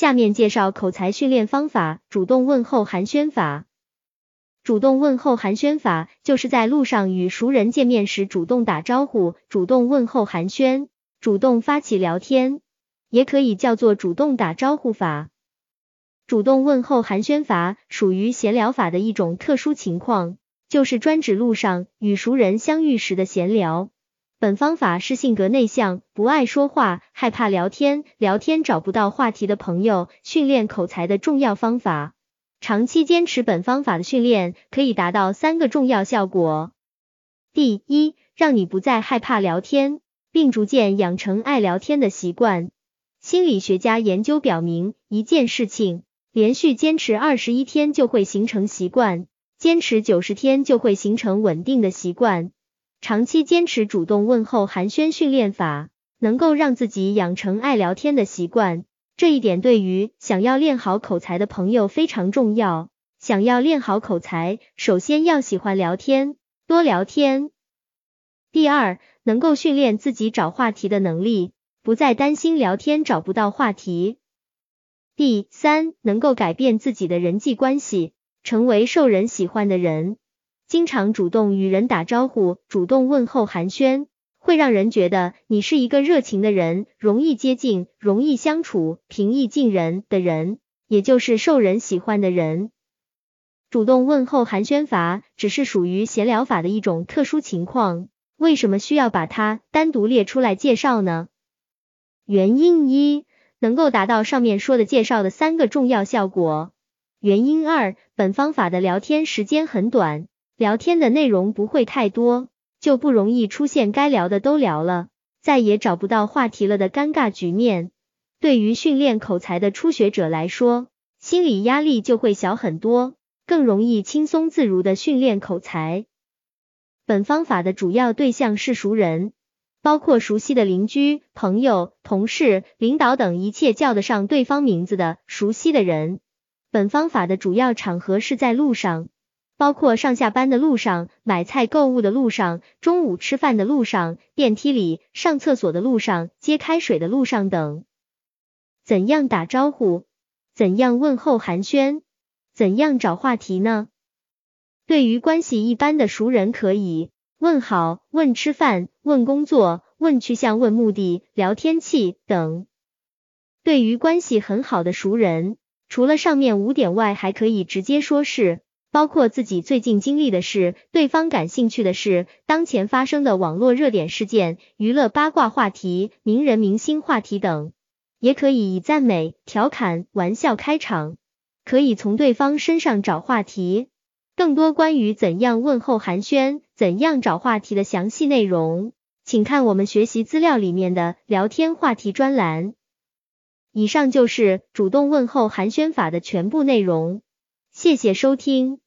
下面介绍口才训练方法：主动问候寒暄法。主动问候寒暄法，就是在路上与熟人见面时主动打招呼，主动问候寒暄，主动发起聊天，也可以叫做主动打招呼法。主动问候寒暄法属于闲聊法的一种特殊情况，就是专指路上与熟人相遇时的闲聊。本方法是性格内向、不爱说话、害怕聊天、聊天找不到话题的朋友训练口才的重要方法。长期坚持本方法的训练，可以达到三个重要效果。第一，让你不再害怕聊天，并逐渐养成爱聊天的习惯。心理学家研究表明，一件事情。连续坚持二十一天就会形成习惯，坚持九十天就会形成稳定的习惯。长期坚持主动问候寒暄训练法，能够让自己养成爱聊天的习惯。这一点对于想要练好口才的朋友非常重要。想要练好口才，首先要喜欢聊天，多聊天。第二，能够训练自己找话题的能力，不再担心聊天找不到话题。第三，能够改变自己的人际关系，成为受人喜欢的人。经常主动与人打招呼，主动问候寒暄，会让人觉得你是一个热情的人，容易接近，容易相处，平易近人的人，也就是受人喜欢的人。主动问候寒暄法只是属于闲聊法的一种特殊情况，为什么需要把它单独列出来介绍呢？原因一。能够达到上面说的介绍的三个重要效果。原因二，本方法的聊天时间很短，聊天的内容不会太多，就不容易出现该聊的都聊了，再也找不到话题了的尴尬局面。对于训练口才的初学者来说，心理压力就会小很多，更容易轻松自如的训练口才。本方法的主要对象是熟人。包括熟悉的邻居、朋友、同事、领导等一切叫得上对方名字的熟悉的人。本方法的主要场合是在路上，包括上下班的路上、买菜购物的路上、中午吃饭的路上、电梯里、上厕所的路上、接开水的路上等。怎样打招呼？怎样问候寒暄？怎样找话题呢？对于关系一般的熟人，可以。问好，问吃饭，问工作，问去向，问目的，聊天气等。对于关系很好的熟人，除了上面五点外，还可以直接说事，包括自己最近经历的事，对方感兴趣的事，当前发生的网络热点事件，娱乐八卦话题，名人明星话题等。也可以以赞美、调侃、玩笑开场，可以从对方身上找话题。更多关于怎样问候寒暄、怎样找话题的详细内容，请看我们学习资料里面的聊天话题专栏。以上就是主动问候寒暄法的全部内容，谢谢收听。